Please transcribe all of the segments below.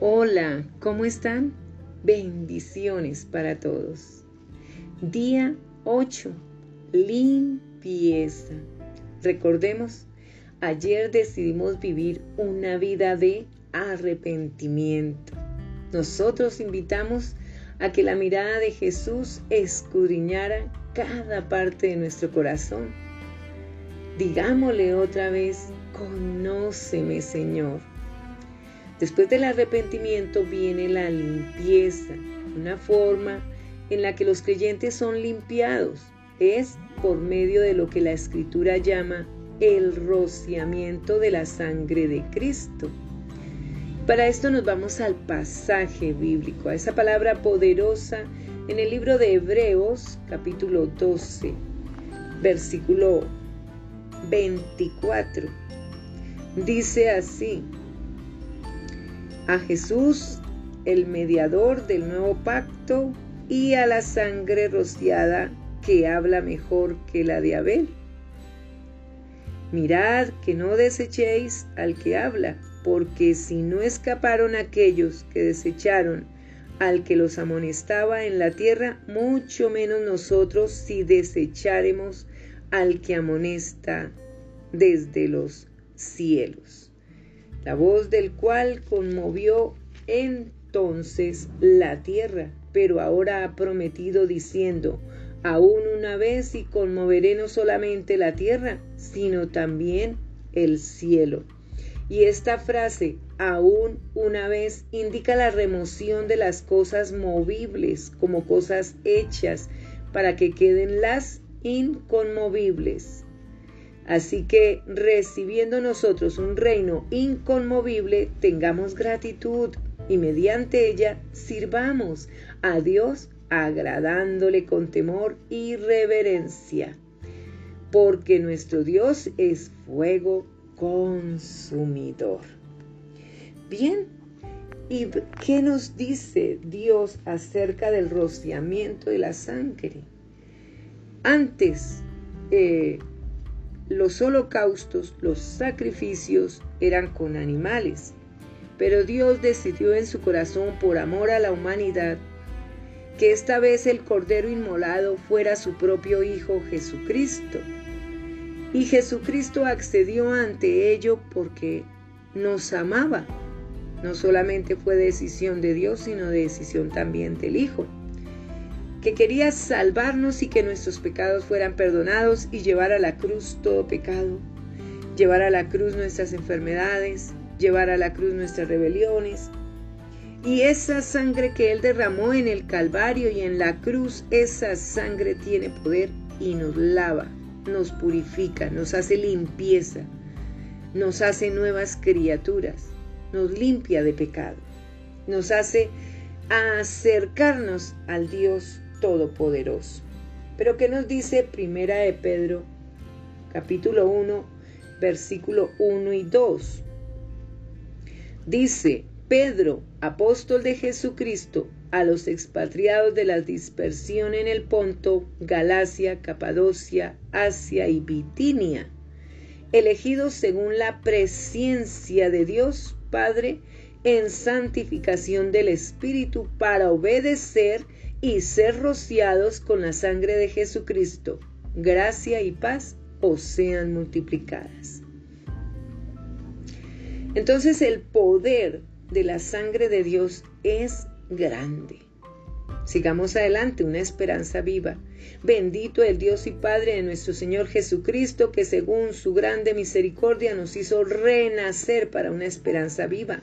Hola, ¿cómo están? Bendiciones para todos. Día 8. Limpieza. Recordemos, ayer decidimos vivir una vida de arrepentimiento. Nosotros invitamos a que la mirada de Jesús escudriñara cada parte de nuestro corazón. Digámosle otra vez, conóceme Señor Después del arrepentimiento viene la limpieza, una forma en la que los creyentes son limpiados. Es por medio de lo que la escritura llama el rociamiento de la sangre de Cristo. Para esto nos vamos al pasaje bíblico, a esa palabra poderosa en el libro de Hebreos capítulo 12, versículo 24. Dice así, a Jesús, el mediador del nuevo pacto, y a la sangre rociada que habla mejor que la de Abel. Mirad que no desechéis al que habla, porque si no escaparon aquellos que desecharon al que los amonestaba en la tierra, mucho menos nosotros si desecharemos al que amonesta desde los cielos la voz del cual conmovió entonces la tierra, pero ahora ha prometido diciendo, aún una vez y conmoveré no solamente la tierra, sino también el cielo. Y esta frase, aún una vez, indica la remoción de las cosas movibles como cosas hechas para que queden las inconmovibles. Así que recibiendo nosotros un reino inconmovible, tengamos gratitud y mediante ella sirvamos a Dios agradándole con temor y reverencia. Porque nuestro Dios es fuego consumidor. Bien, ¿y qué nos dice Dios acerca del rociamiento de la sangre? Antes, eh, los holocaustos, los sacrificios eran con animales, pero Dios decidió en su corazón por amor a la humanidad que esta vez el Cordero Inmolado fuera su propio Hijo Jesucristo. Y Jesucristo accedió ante ello porque nos amaba. No solamente fue decisión de Dios, sino decisión también del Hijo que quería salvarnos y que nuestros pecados fueran perdonados y llevar a la cruz todo pecado, llevar a la cruz nuestras enfermedades, llevar a la cruz nuestras rebeliones. Y esa sangre que Él derramó en el Calvario y en la cruz, esa sangre tiene poder y nos lava, nos purifica, nos hace limpieza, nos hace nuevas criaturas, nos limpia de pecado, nos hace acercarnos al Dios Todopoderoso. Pero ¿qué nos dice Primera de Pedro, capítulo 1, versículo 1 y 2? Dice, Pedro, apóstol de Jesucristo, a los expatriados de la dispersión en el Ponto, Galacia, Capadocia, Asia y Bitinia, elegidos según la presencia de Dios Padre en santificación del Espíritu para obedecer y ser rociados con la sangre de Jesucristo. Gracia y paz os sean multiplicadas. Entonces el poder de la sangre de Dios es grande. Sigamos adelante, una esperanza viva. Bendito el Dios y Padre de nuestro Señor Jesucristo, que según su grande misericordia nos hizo renacer para una esperanza viva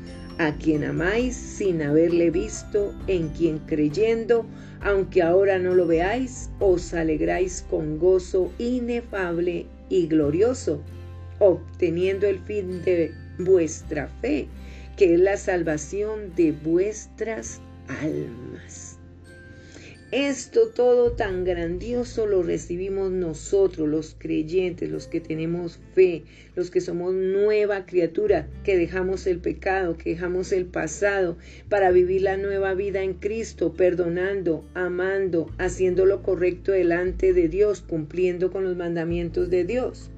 a quien amáis sin haberle visto, en quien creyendo, aunque ahora no lo veáis, os alegráis con gozo inefable y glorioso, obteniendo el fin de vuestra fe, que es la salvación de vuestras almas. Esto todo tan grandioso lo recibimos nosotros, los creyentes, los que tenemos fe, los que somos nueva criatura, que dejamos el pecado, que dejamos el pasado para vivir la nueva vida en Cristo, perdonando, amando, haciendo lo correcto delante de Dios, cumpliendo con los mandamientos de Dios.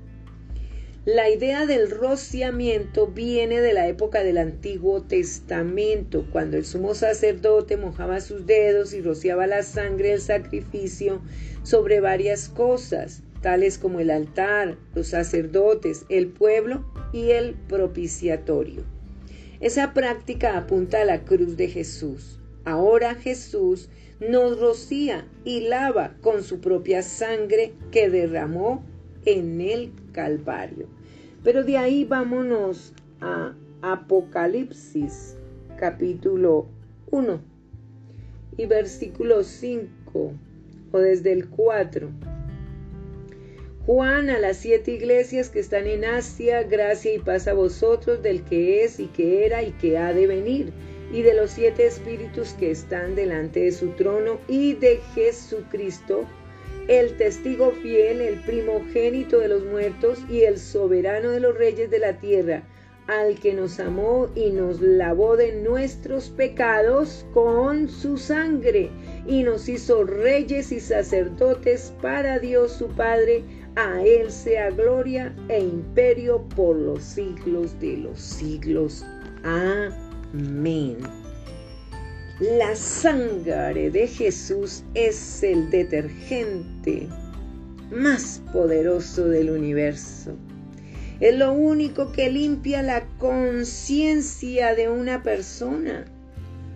La idea del rociamiento viene de la época del Antiguo Testamento, cuando el sumo sacerdote mojaba sus dedos y rociaba la sangre del sacrificio sobre varias cosas, tales como el altar, los sacerdotes, el pueblo y el propiciatorio. Esa práctica apunta a la cruz de Jesús. Ahora Jesús nos rocía y lava con su propia sangre que derramó en el Calvario. Pero de ahí vámonos a Apocalipsis capítulo 1 y versículo 5 o desde el 4. Juan a las siete iglesias que están en Asia, gracia y paz a vosotros del que es y que era y que ha de venir, y de los siete espíritus que están delante de su trono, y de Jesucristo, el testigo fiel, el primogénito de los muertos y el soberano de los reyes de la tierra, al que nos amó y nos lavó de nuestros pecados con su sangre y nos hizo reyes y sacerdotes para Dios su Padre. A Él sea gloria e imperio por los siglos de los siglos. Amén. La sangre de Jesús es el detergente más poderoso del universo. Es lo único que limpia la conciencia de una persona.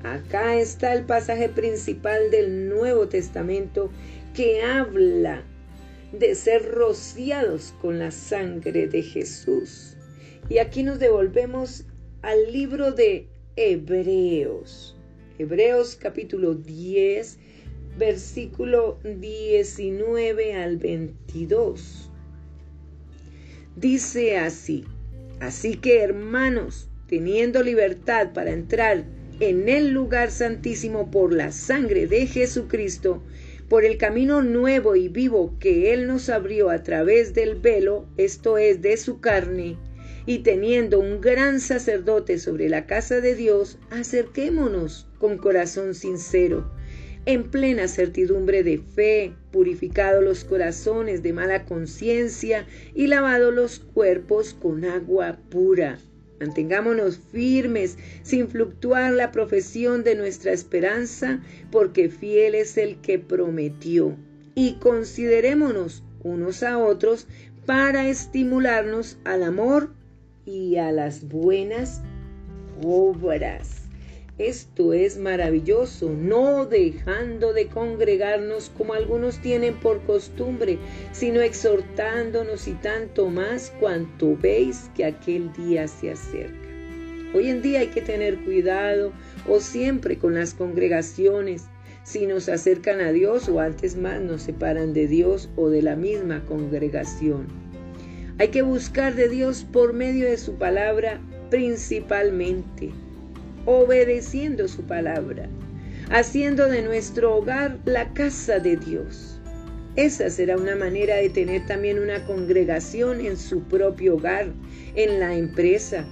Acá está el pasaje principal del Nuevo Testamento que habla de ser rociados con la sangre de Jesús. Y aquí nos devolvemos al libro de Hebreos. Hebreos capítulo 10, versículo 19 al 22. Dice así, así que hermanos, teniendo libertad para entrar en el lugar santísimo por la sangre de Jesucristo, por el camino nuevo y vivo que Él nos abrió a través del velo, esto es, de su carne, y teniendo un gran sacerdote sobre la casa de Dios, acerquémonos con corazón sincero, en plena certidumbre de fe, purificado los corazones de mala conciencia y lavado los cuerpos con agua pura. Mantengámonos firmes, sin fluctuar la profesión de nuestra esperanza, porque fiel es el que prometió. Y considerémonos unos a otros para estimularnos al amor y a las buenas obras. Esto es maravilloso, no dejando de congregarnos como algunos tienen por costumbre, sino exhortándonos y tanto más cuanto veis que aquel día se acerca. Hoy en día hay que tener cuidado o siempre con las congregaciones, si nos acercan a Dios o antes más nos separan de Dios o de la misma congregación. Hay que buscar de Dios por medio de su palabra principalmente, obedeciendo su palabra, haciendo de nuestro hogar la casa de Dios. Esa será una manera de tener también una congregación en su propio hogar, en la empresa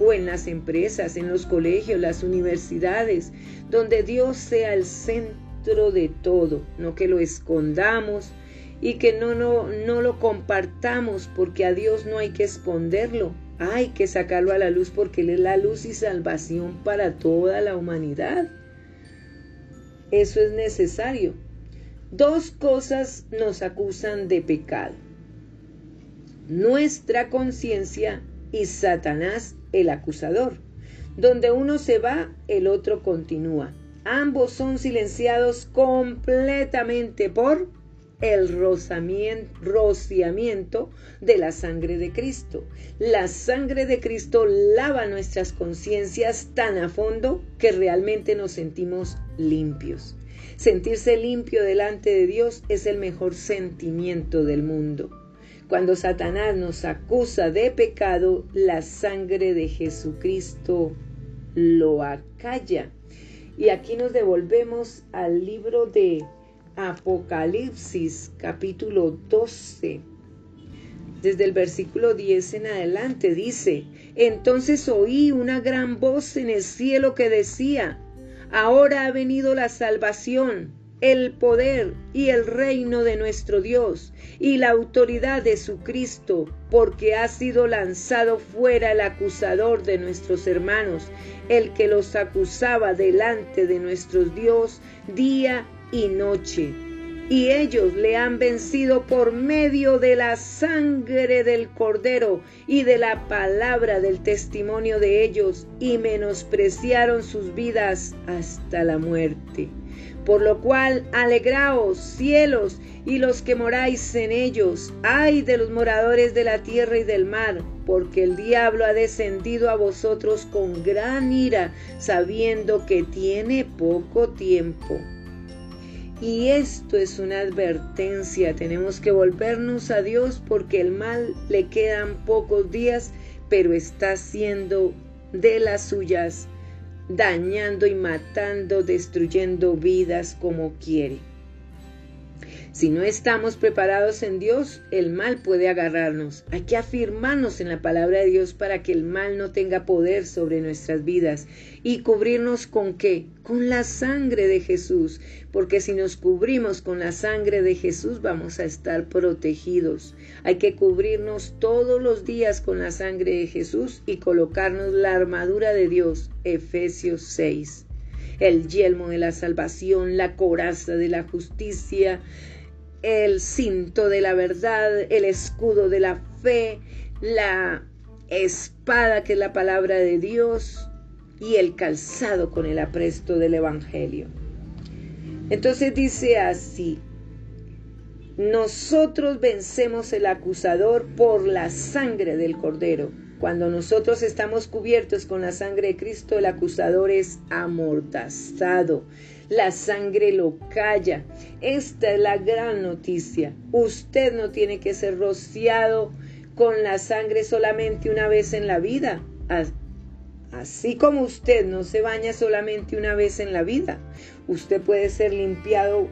o en las empresas, en los colegios, las universidades, donde Dios sea el centro de todo, no que lo escondamos, y que no, no, no lo compartamos porque a Dios no hay que esconderlo, hay que sacarlo a la luz porque Él es la luz y salvación para toda la humanidad. Eso es necesario. Dos cosas nos acusan de pecado. Nuestra conciencia y Satanás el acusador. Donde uno se va, el otro continúa. Ambos son silenciados completamente por el rociamiento de la sangre de Cristo. La sangre de Cristo lava nuestras conciencias tan a fondo que realmente nos sentimos limpios. Sentirse limpio delante de Dios es el mejor sentimiento del mundo. Cuando Satanás nos acusa de pecado, la sangre de Jesucristo lo acalla. Y aquí nos devolvemos al libro de Apocalipsis capítulo 12. Desde el versículo 10 en adelante dice, entonces oí una gran voz en el cielo que decía, ahora ha venido la salvación, el poder y el reino de nuestro Dios y la autoridad de su Cristo, porque ha sido lanzado fuera el acusador de nuestros hermanos, el que los acusaba delante de nuestro Dios día y noche. Y ellos le han vencido por medio de la sangre del cordero y de la palabra del testimonio de ellos, y menospreciaron sus vidas hasta la muerte. Por lo cual, alegraos, cielos, y los que moráis en ellos, ay de los moradores de la tierra y del mar, porque el diablo ha descendido a vosotros con gran ira, sabiendo que tiene poco tiempo. Y esto es una advertencia, tenemos que volvernos a Dios porque el mal le quedan pocos días, pero está haciendo de las suyas, dañando y matando, destruyendo vidas como quiere. Si no estamos preparados en Dios, el mal puede agarrarnos. Hay que afirmarnos en la palabra de Dios para que el mal no tenga poder sobre nuestras vidas. ¿Y cubrirnos con qué? Con la sangre de Jesús. Porque si nos cubrimos con la sangre de Jesús vamos a estar protegidos. Hay que cubrirnos todos los días con la sangre de Jesús y colocarnos la armadura de Dios. Efesios 6 el yelmo de la salvación, la coraza de la justicia, el cinto de la verdad, el escudo de la fe, la espada que es la palabra de Dios y el calzado con el apresto del Evangelio. Entonces dice así, nosotros vencemos el acusador por la sangre del cordero. Cuando nosotros estamos cubiertos con la sangre de Cristo, el acusador es amordazado la sangre lo calla. Esta es la gran noticia. Usted no tiene que ser rociado con la sangre solamente una vez en la vida. Así como usted no se baña solamente una vez en la vida, usted puede ser limpiado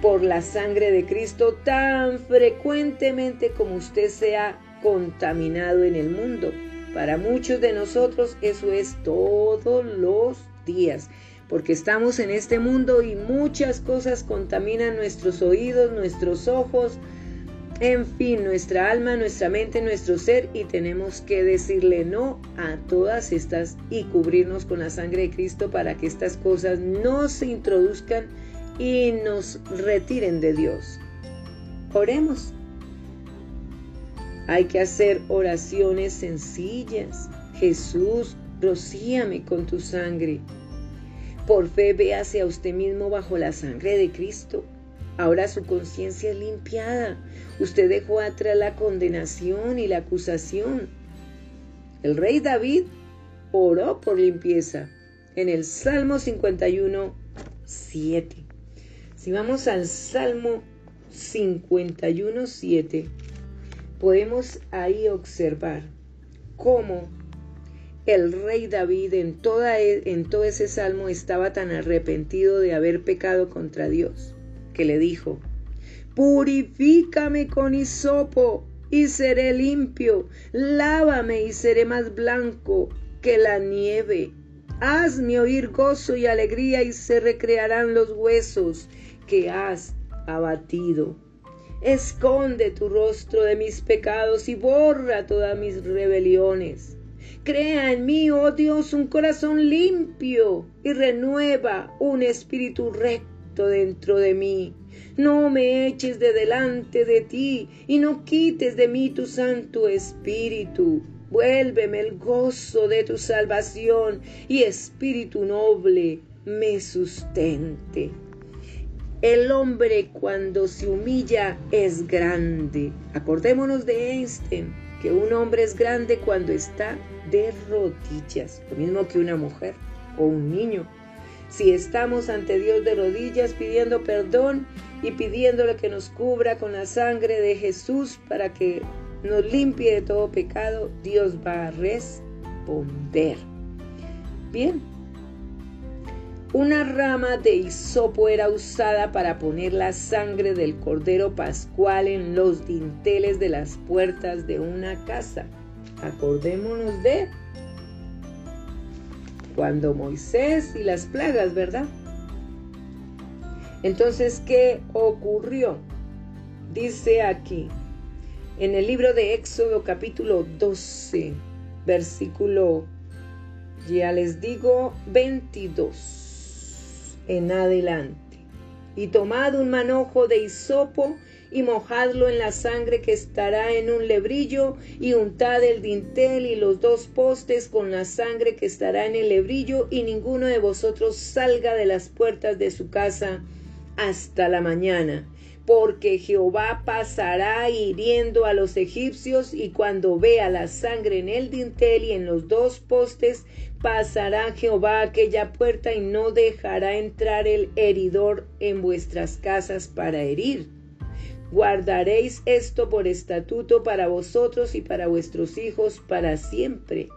por la sangre de Cristo tan frecuentemente como usted sea contaminado en el mundo. Para muchos de nosotros eso es todos los días porque estamos en este mundo y muchas cosas contaminan nuestros oídos, nuestros ojos, en fin, nuestra alma, nuestra mente, nuestro ser y tenemos que decirle no a todas estas y cubrirnos con la sangre de Cristo para que estas cosas no se introduzcan y nos retiren de Dios. Oremos. Hay que hacer oraciones sencillas. Jesús, rocíame con tu sangre. Por fe ve hacia usted mismo bajo la sangre de Cristo. Ahora su conciencia es limpiada. Usted dejó atrás la condenación y la acusación. El rey David oró por limpieza en el Salmo 51, 7. Si vamos al Salmo 51, 7, podemos ahí observar cómo el rey David en, toda, e, todo ese salmo estaba tan arrepentido de haber pecado contra Dios, que le dijo, Purifícame con hisopo y seré limpio, lávame y seré más blanco que la nieve. Hazme oír gozo y alegría y se recrearán los huesos que has abatido. Esconde tu rostro de mis pecados y borra todas mis rebeliones Crea en mí, oh Dios, un corazón limpio y renueva un espíritu recto dentro de mí. No me eches de delante de ti y no quites de mí tu Santo Espíritu. Vuélveme el gozo de tu salvación y espíritu noble me sustente. El hombre cuando se humilla es grande. Acordémonos de Einstein, que un hombre es grande cuando está de rodillas, lo mismo que una mujer o un niño. Si estamos ante Dios de rodillas pidiendo perdón y pidiéndole que nos cubra con la sangre de Jesús para que nos limpie de todo pecado, Dios va a responder. Bien, una rama de hisopo era usada para poner la sangre del cordero pascual en los dinteles de las puertas de una casa. Acordémonos de cuando Moisés y las plagas, ¿verdad? Entonces, ¿qué ocurrió? Dice aquí, en el libro de Éxodo capítulo 12, versículo, ya les digo, 22 en adelante. Y tomad un manojo de hisopo y mojadlo en la sangre que estará en un lebrillo y untad el dintel y los dos postes con la sangre que estará en el lebrillo y ninguno de vosotros salga de las puertas de su casa hasta la mañana porque Jehová pasará hiriendo a los egipcios y cuando vea la sangre en el dintel y en los dos postes, pasará Jehová aquella puerta y no dejará entrar el heridor en vuestras casas para herir. Guardaréis esto por estatuto para vosotros y para vuestros hijos para siempre.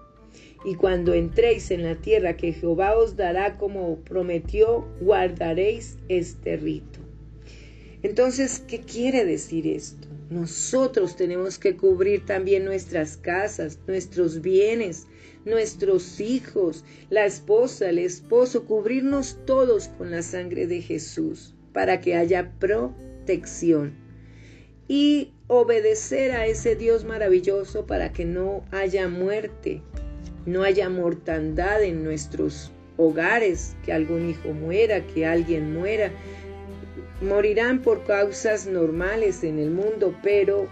Y cuando entréis en la tierra que Jehová os dará como prometió, guardaréis este rito. Entonces, ¿qué quiere decir esto? Nosotros tenemos que cubrir también nuestras casas, nuestros bienes, nuestros hijos, la esposa, el esposo, cubrirnos todos con la sangre de Jesús para que haya protección y obedecer a ese Dios maravilloso para que no haya muerte, no haya mortandad en nuestros hogares, que algún hijo muera, que alguien muera, morirán por causas normales en el mundo, pero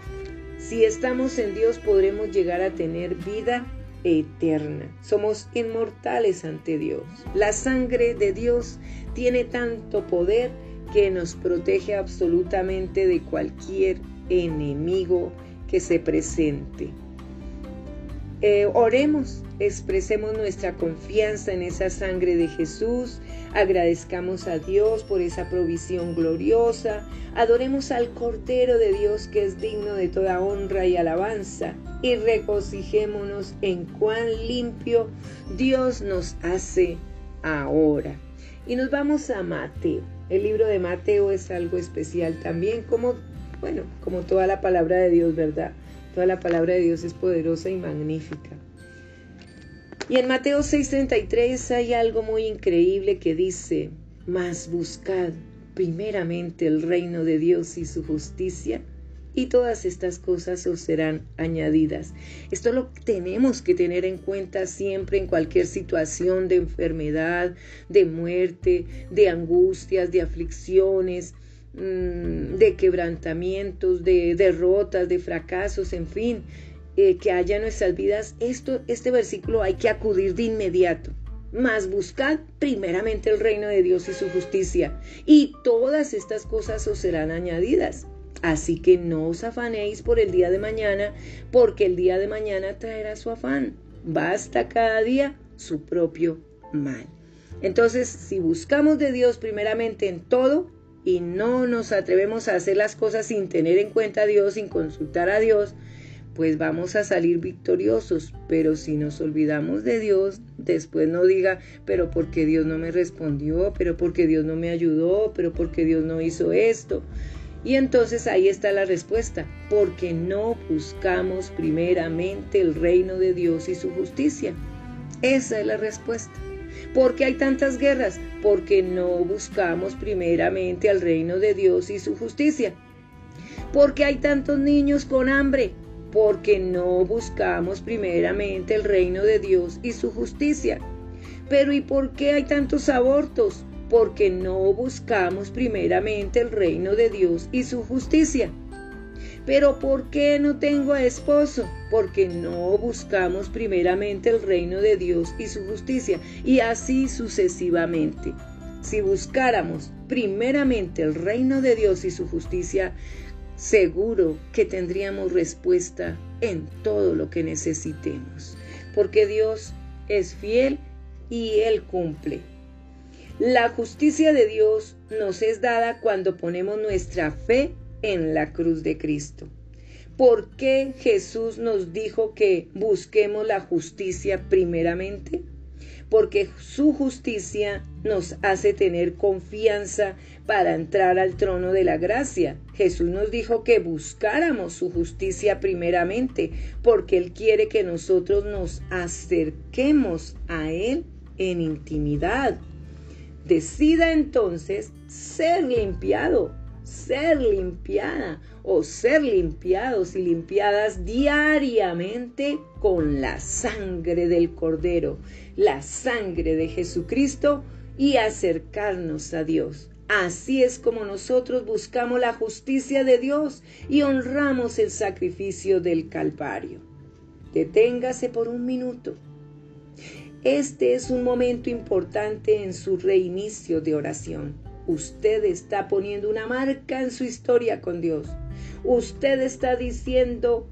si estamos en Dios podremos llegar a tener vida eterna. Somos inmortales ante Dios. La sangre de Dios tiene tanto poder que nos protege absolutamente de cualquier enemigo que se presente. Eh, oremos, expresemos nuestra confianza en esa sangre de Jesús, agradezcamos a Dios por esa provisión gloriosa, adoremos al Cordero de Dios que es digno de toda honra y alabanza y regocijémonos en cuán limpio Dios nos hace ahora. Y nos vamos a Mateo. El libro de Mateo es algo especial también, como, bueno, como toda la palabra de Dios, ¿verdad? Toda la palabra de Dios es poderosa y magnífica. Y en Mateo 6:33 hay algo muy increíble que dice, mas buscad primeramente el reino de Dios y su justicia, y todas estas cosas os serán añadidas. Esto lo tenemos que tener en cuenta siempre en cualquier situación de enfermedad, de muerte, de angustias, de aflicciones, Mm, de quebrantamientos, de derrotas, de fracasos, en fin, eh, que haya en nuestras vidas, esto, este versículo hay que acudir de inmediato. Mas buscad primeramente el reino de Dios y su justicia, y todas estas cosas os serán añadidas. Así que no os afanéis por el día de mañana, porque el día de mañana traerá su afán. Basta cada día su propio mal. Entonces, si buscamos de Dios primeramente en todo, y no nos atrevemos a hacer las cosas sin tener en cuenta a Dios, sin consultar a Dios, pues vamos a salir victoriosos. Pero si nos olvidamos de Dios, después no diga, pero porque Dios no me respondió, pero porque Dios no me ayudó, pero porque Dios no hizo esto. Y entonces ahí está la respuesta, porque no buscamos primeramente el reino de Dios y su justicia. Esa es la respuesta. ¿Por qué hay tantas guerras? Porque no buscamos primeramente al reino de Dios y su justicia. ¿Por qué hay tantos niños con hambre? Porque no buscamos primeramente el reino de Dios y su justicia. Pero ¿y por qué hay tantos abortos? Porque no buscamos primeramente el reino de Dios y su justicia. Pero ¿por qué no tengo esposo? Porque no buscamos primeramente el reino de Dios y su justicia, y así sucesivamente. Si buscáramos primeramente el reino de Dios y su justicia, seguro que tendríamos respuesta en todo lo que necesitemos, porque Dios es fiel y Él cumple. La justicia de Dios nos es dada cuando ponemos nuestra fe en la cruz de Cristo. ¿Por qué Jesús nos dijo que busquemos la justicia primeramente? Porque su justicia nos hace tener confianza para entrar al trono de la gracia. Jesús nos dijo que buscáramos su justicia primeramente, porque Él quiere que nosotros nos acerquemos a Él en intimidad. Decida entonces ser limpiado, ser limpiada o ser limpiados y limpiadas diariamente con la sangre del Cordero, la sangre de Jesucristo y acercarnos a Dios. Así es como nosotros buscamos la justicia de Dios y honramos el sacrificio del Calvario. Deténgase por un minuto. Este es un momento importante en su reinicio de oración. Usted está poniendo una marca en su historia con Dios usted está diciendo,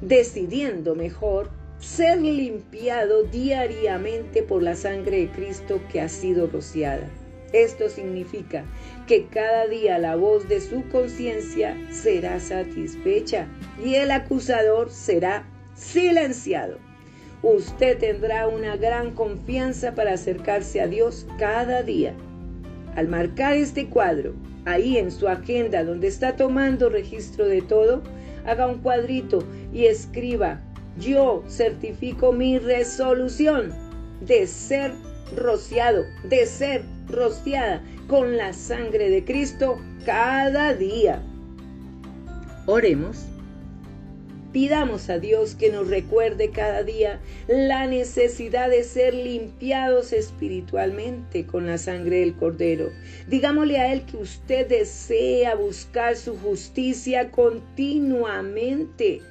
decidiendo mejor, ser limpiado diariamente por la sangre de Cristo que ha sido rociada. Esto significa que cada día la voz de su conciencia será satisfecha y el acusador será silenciado. Usted tendrá una gran confianza para acercarse a Dios cada día. Al marcar este cuadro, ahí en su agenda donde está tomando registro de todo, haga un cuadrito y escriba, yo certifico mi resolución de ser rociado, de ser rociada con la sangre de Cristo cada día. Oremos. Pidamos a Dios que nos recuerde cada día la necesidad de ser limpiados espiritualmente con la sangre del Cordero. Digámosle a Él que usted desea buscar su justicia continuamente.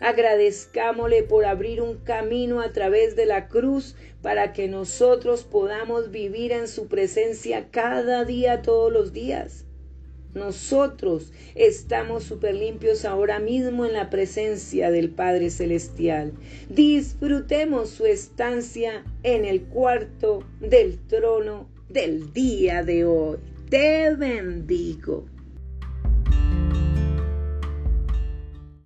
Agradezcámosle por abrir un camino a través de la cruz para que nosotros podamos vivir en su presencia cada día, todos los días. Nosotros estamos súper limpios ahora mismo en la presencia del Padre Celestial. Disfrutemos su estancia en el cuarto del trono del día de hoy. Te bendigo.